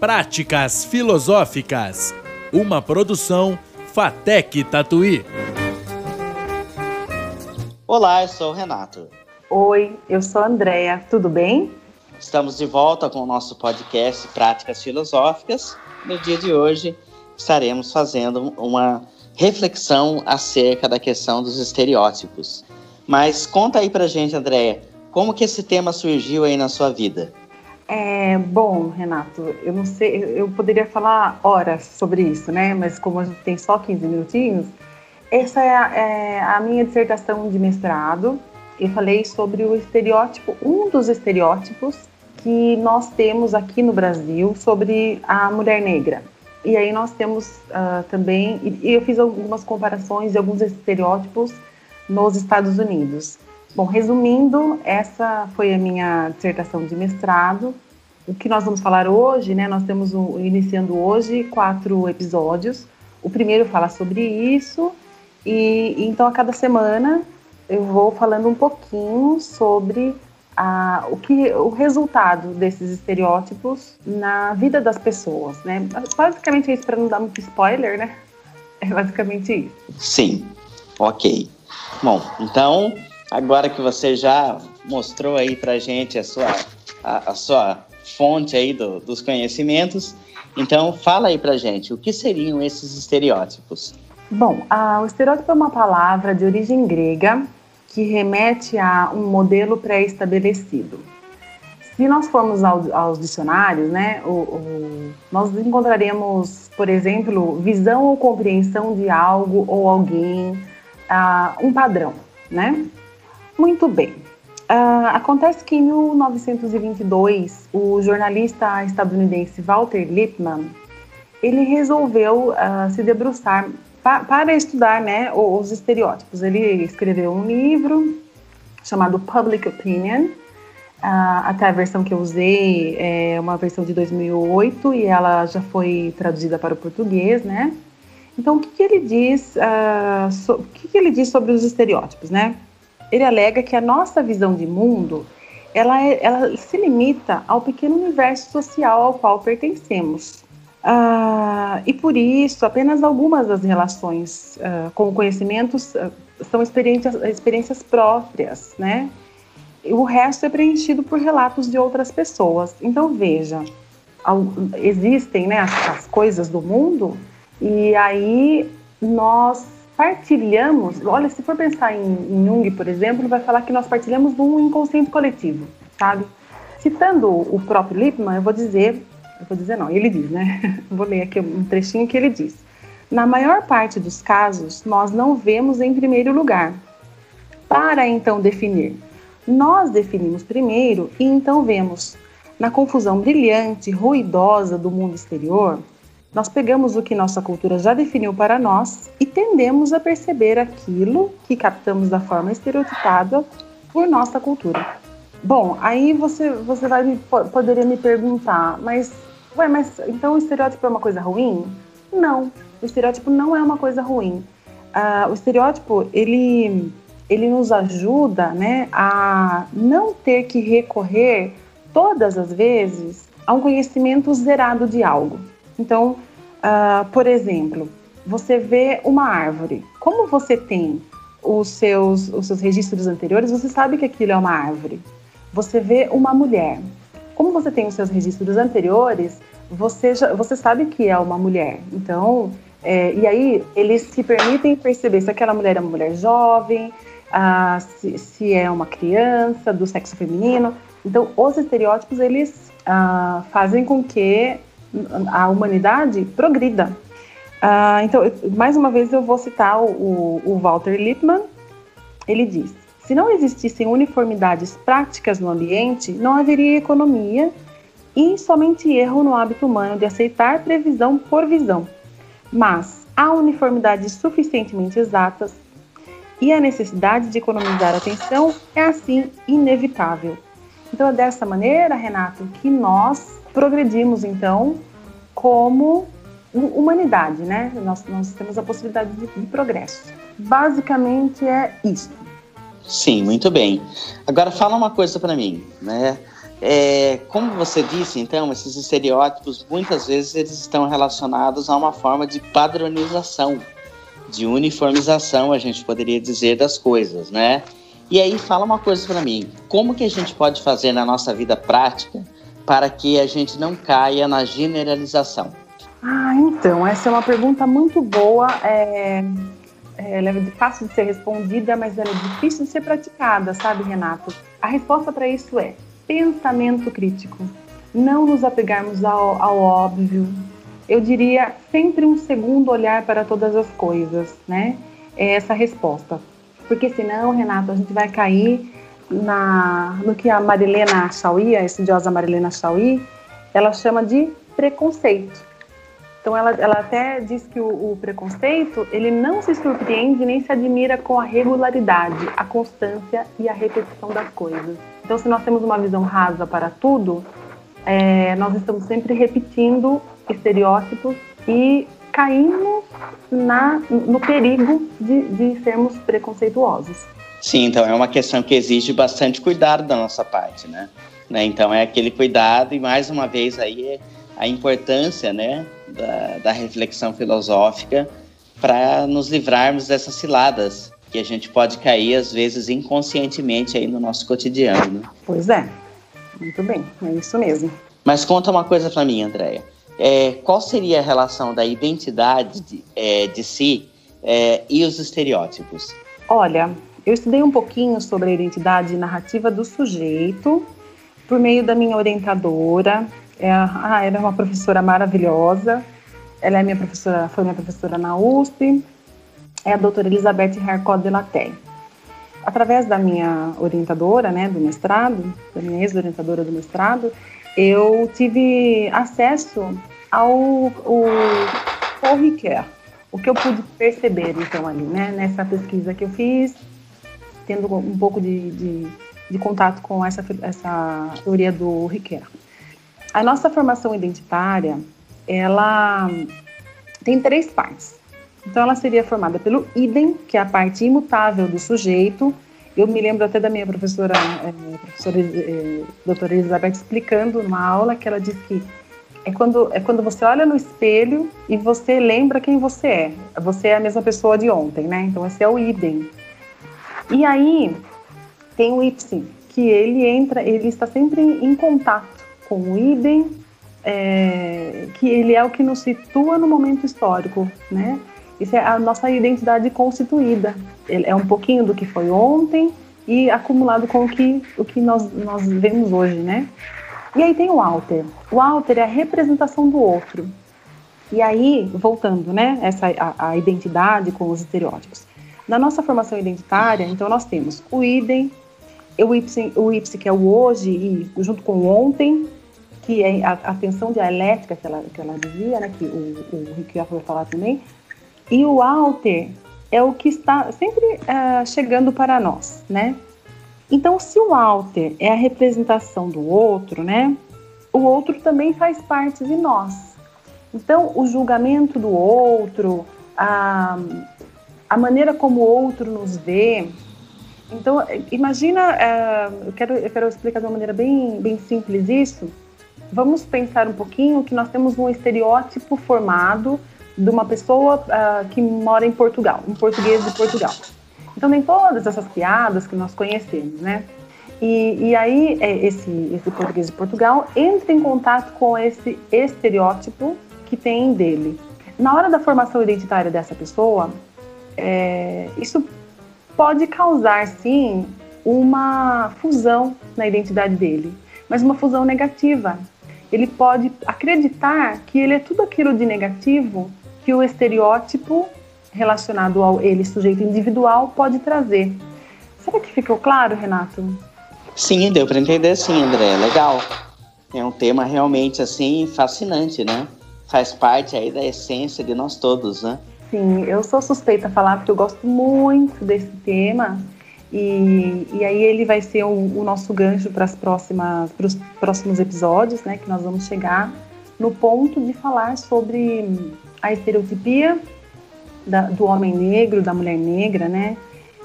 Práticas Filosóficas, uma produção Fatec Tatuí. Olá, eu sou o Renato. Oi, eu sou a Andrea. Tudo bem? Estamos de volta com o nosso podcast Práticas Filosóficas. No dia de hoje estaremos fazendo uma reflexão acerca da questão dos estereótipos. Mas conta aí pra gente, Andréia, como que esse tema surgiu aí na sua vida? É, bom, Renato, eu não sei, eu poderia falar horas sobre isso, né? Mas como a gente tem só 15 minutinhos, essa é a, é a minha dissertação de mestrado. Eu falei sobre o estereótipo, um dos estereótipos que nós temos aqui no Brasil sobre a mulher negra. E aí nós temos uh, também, e eu fiz algumas comparações de alguns estereótipos nos Estados Unidos. Bom, resumindo, essa foi a minha dissertação de mestrado. O que nós vamos falar hoje, né? Nós temos iniciando hoje quatro episódios. O primeiro fala sobre isso e então a cada semana eu vou falando um pouquinho sobre a, o que o resultado desses estereótipos na vida das pessoas, né? Basicamente é isso para não dar muito spoiler, né? É basicamente isso. Sim. OK. Bom, então agora que você já mostrou aí para gente a sua, a, a sua fonte aí do, dos conhecimentos, então fala aí para gente, o que seriam esses estereótipos? Bom, o estereótipo é uma palavra de origem grega que remete a um modelo pré-estabelecido. Se nós formos ao, aos dicionários, né, o, o, nós encontraremos, por exemplo, visão ou compreensão de algo ou alguém, uh, um padrão, né? Muito bem. Uh, acontece que em 1922, o jornalista estadunidense Walter Lippmann, ele resolveu uh, se debruçar pa para estudar né, os estereótipos. Ele escreveu um livro chamado Public Opinion, uh, até a versão que eu usei é uma versão de 2008 e ela já foi traduzida para o português, né? Então, o que, que ele diz? Uh, so, o que, que ele diz sobre os estereótipos, né? Ele alega que a nossa visão de mundo ela, é, ela se limita ao pequeno universo social ao qual pertencemos. Uh, e por isso, apenas algumas das relações uh, com conhecimentos uh, são experiências, experiências próprias, né? O resto é preenchido por relatos de outras pessoas. Então, veja, existem né, as, as coisas do mundo e aí nós partilhamos. Olha, se for pensar em, em Jung, por exemplo, vai falar que nós partilhamos de um inconsciente coletivo, sabe? Citando o próprio Lippmann, eu vou dizer, eu vou dizer não, ele diz, né? Vou ler aqui um trechinho que ele diz. Na maior parte dos casos, nós não vemos em primeiro lugar. Para então definir, nós definimos primeiro e então vemos. Na confusão brilhante, ruidosa do mundo exterior, nós pegamos o que nossa cultura já definiu para nós e tendemos a perceber aquilo que captamos da forma estereotipada por nossa cultura. Bom, aí você, você vai me, poderia me perguntar, mas, ué, mas então o estereótipo é uma coisa ruim? Não, o estereótipo não é uma coisa ruim. Uh, o estereótipo, ele, ele nos ajuda né, a não ter que recorrer todas as vezes a um conhecimento zerado de algo. Então, uh, por exemplo, você vê uma árvore. Como você tem os seus, os seus registros anteriores, você sabe que aquilo é uma árvore. Você vê uma mulher. Como você tem os seus registros anteriores, você, já, você sabe que é uma mulher. Então, é, e aí eles se permitem perceber se aquela mulher é uma mulher jovem, ah, se, se, é uma criança do sexo feminino. Então, os estereótipos eles ah, fazem com que a humanidade progrida. Uh, então, mais uma vez eu vou citar o, o Walter Lippmann. Ele diz: se não existissem uniformidades práticas no ambiente, não haveria economia e somente erro no hábito humano de aceitar previsão por visão. Mas há uniformidades suficientemente exatas e a necessidade de economizar atenção é assim inevitável. Então é dessa maneira, Renato, que nós progredimos então como humanidade, né? Nós, nós temos a possibilidade de, de progresso. Basicamente é isso. Sim, muito bem. Agora fala uma coisa para mim, né? é, como você disse, então, esses estereótipos muitas vezes eles estão relacionados a uma forma de padronização, de uniformização, a gente poderia dizer, das coisas, né? E aí fala uma coisa para mim, como que a gente pode fazer na nossa vida prática para que a gente não caia na generalização? Ah, então, essa é uma pergunta muito boa. É, é, ela é fácil de ser respondida, mas ela é difícil de ser praticada, sabe, Renato? A resposta para isso é pensamento crítico. Não nos apegarmos ao, ao óbvio. Eu diria sempre um segundo olhar para todas as coisas, né? É essa resposta. Porque senão, Renato, a gente vai cair na, no que a Marilena Chauí, a estudiosa Marilena Chauí, ela chama de preconceito. Então ela, ela até diz que o, o, preconceito ele não se surpreende nem se admira com a regularidade, a constância e a repetição das coisas. Então se nós temos uma visão rasa para tudo, é, nós estamos sempre repetindo estereótipos e caímos na, no perigo de, de sermos preconceituosos. Sim, então é uma questão que exige bastante cuidado da nossa parte, né? né? Então é aquele cuidado e mais uma vez aí é a importância, né, da, da reflexão filosófica para nos livrarmos dessas ciladas que a gente pode cair às vezes inconscientemente aí no nosso cotidiano. Né? Pois é, muito bem, é isso mesmo. Mas conta uma coisa para mim, Andréia. É, qual seria a relação da identidade de, é, de si é, e os estereótipos? Olha, eu estudei um pouquinho sobre a identidade narrativa do sujeito por meio da minha orientadora. É, ah, ela é uma professora maravilhosa. Ela é minha professora, foi minha professora na USP. É a doutora Elizabeth Harcott de Latte. Através da minha orientadora, né, do mestrado, da minha ex-orientadora do mestrado, eu tive acesso ao, ao Paul Ricoeur. O que eu pude perceber, então, ali, né, nessa pesquisa que eu fiz, tendo um pouco de, de, de contato com essa, essa teoria do Ricoeur. A nossa formação identitária, ela tem três partes. Então, ela seria formada pelo idem, que é a parte imutável do sujeito. Eu me lembro até da minha professora, é, professora é, doutora Elizabeth, explicando numa aula que ela disse que é quando, é quando você olha no espelho e você lembra quem você é. Você é a mesma pessoa de ontem, né? Então, esse é o idem. E aí, tem o ipsim, que ele entra, ele está sempre em contato com o idem, é, que ele é o que nos situa no momento histórico, né? Isso é a nossa identidade constituída. Ele é um pouquinho do que foi ontem e acumulado com o que, o que nós, nós vemos hoje, né? E aí tem o alter. O alter é a representação do outro. E aí, voltando, né, essa a, a identidade com os estereótipos. Na nossa formação identitária, então nós temos o idem, o ipsi, o que é o hoje e junto com o ontem, que é a, a tensão dialética que ela, que ela dizia, né, que o, o Rick vai falar também, e o alter é o que está sempre uh, chegando para nós, né? Então, se o alter é a representação do outro, né? O outro também faz parte de nós. Então, o julgamento do outro, a, a maneira como o outro nos vê. Então, imagina, uh, eu, quero, eu quero explicar de uma maneira bem, bem simples isso vamos pensar um pouquinho que nós temos um estereótipo formado de uma pessoa uh, que mora em Portugal, um português de Portugal. Então tem todas essas piadas que nós conhecemos, né? E, e aí é, esse, esse português de Portugal entra em contato com esse estereótipo que tem dele. Na hora da formação identitária dessa pessoa, é, isso pode causar sim uma fusão na identidade dele, mas uma fusão negativa, ele pode acreditar que ele é tudo aquilo de negativo que o estereótipo relacionado ao ele sujeito individual pode trazer. Será que ficou claro, Renato? Sim, deu para entender sim, André. Legal. É um tema realmente assim fascinante, né? Faz parte aí da essência de nós todos, né? Sim, eu sou suspeita a falar porque eu gosto muito desse tema e, e aí ele vai ser o, o nosso gancho para as próximas para os próximos episódios, né? Que nós vamos chegar no ponto de falar sobre a estereotipia da, do homem negro, da mulher negra, né?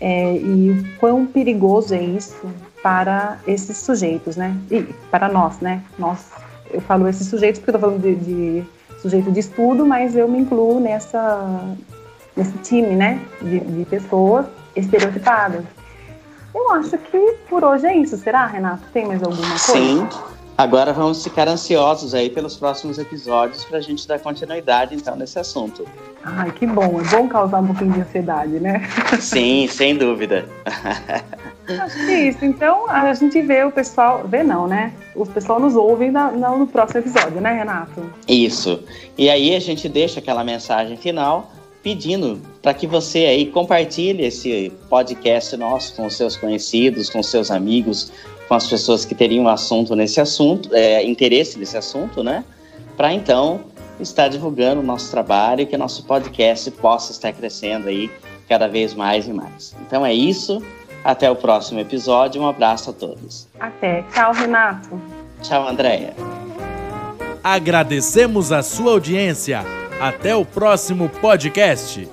É, e o quão perigoso é isso para esses sujeitos, né? E para nós, né? Nós, eu falo esses sujeitos porque eu estou falando de, de, sujeito de estudo, mas eu me incluo nessa, nesse time, né? De, de pessoas estereotipadas. Eu acho que por hoje é isso. Será, Renato? Tem mais alguma coisa? Sim. Agora vamos ficar ansiosos aí pelos próximos episódios para a gente dar continuidade então nesse assunto. Ai, que bom. É bom causar um pouquinho de ansiedade, né? Sim, sem dúvida. Acho que é isso. Então a gente vê o pessoal, vê não, né? O pessoal nos ouve na, no próximo episódio, né, Renato? Isso. E aí a gente deixa aquela mensagem final pedindo para que você aí compartilhe esse podcast nosso com seus conhecidos, com seus amigos, com as pessoas que teriam assunto nesse assunto, é, interesse nesse assunto, né? Para então estar divulgando o nosso trabalho e que o nosso podcast possa estar crescendo aí cada vez mais e mais. Então é isso. Até o próximo episódio. Um abraço a todos. Até. Tchau, Renato. Tchau, Andréia. Agradecemos a sua audiência. Até o próximo podcast.